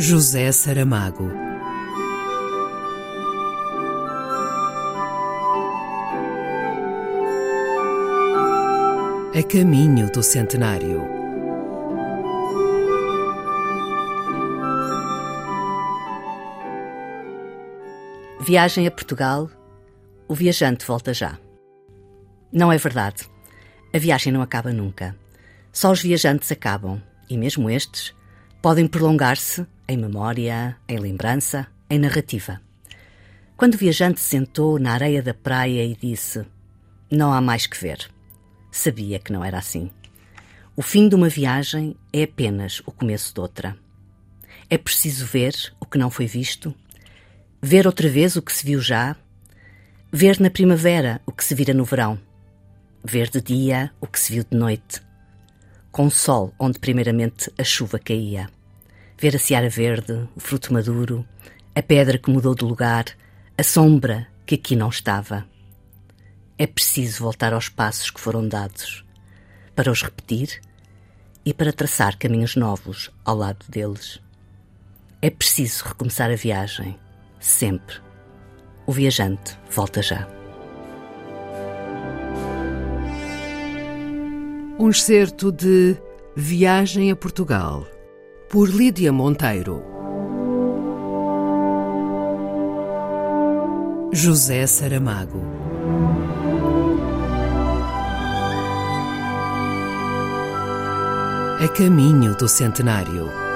José Saramago. A caminho do centenário. Viagem a Portugal. O viajante volta já. Não é verdade. A viagem não acaba nunca. Só os viajantes acabam, e mesmo estes podem prolongar-se em memória, em lembrança, em narrativa. Quando o viajante sentou na areia da praia e disse: Não há mais que ver, sabia que não era assim. O fim de uma viagem é apenas o começo de outra. É preciso ver o que não foi visto, ver outra vez o que se viu já, ver na primavera o que se vira no verão, ver de dia o que se viu de noite, com sol onde primeiramente a chuva caía ver a seara verde, o fruto maduro, a pedra que mudou de lugar, a sombra que aqui não estava. É preciso voltar aos passos que foram dados, para os repetir e para traçar caminhos novos ao lado deles. É preciso recomeçar a viagem, sempre. O viajante volta já. Um excerto de Viagem a Portugal por Lídia Monteiro. José Saramago. A caminho do centenário.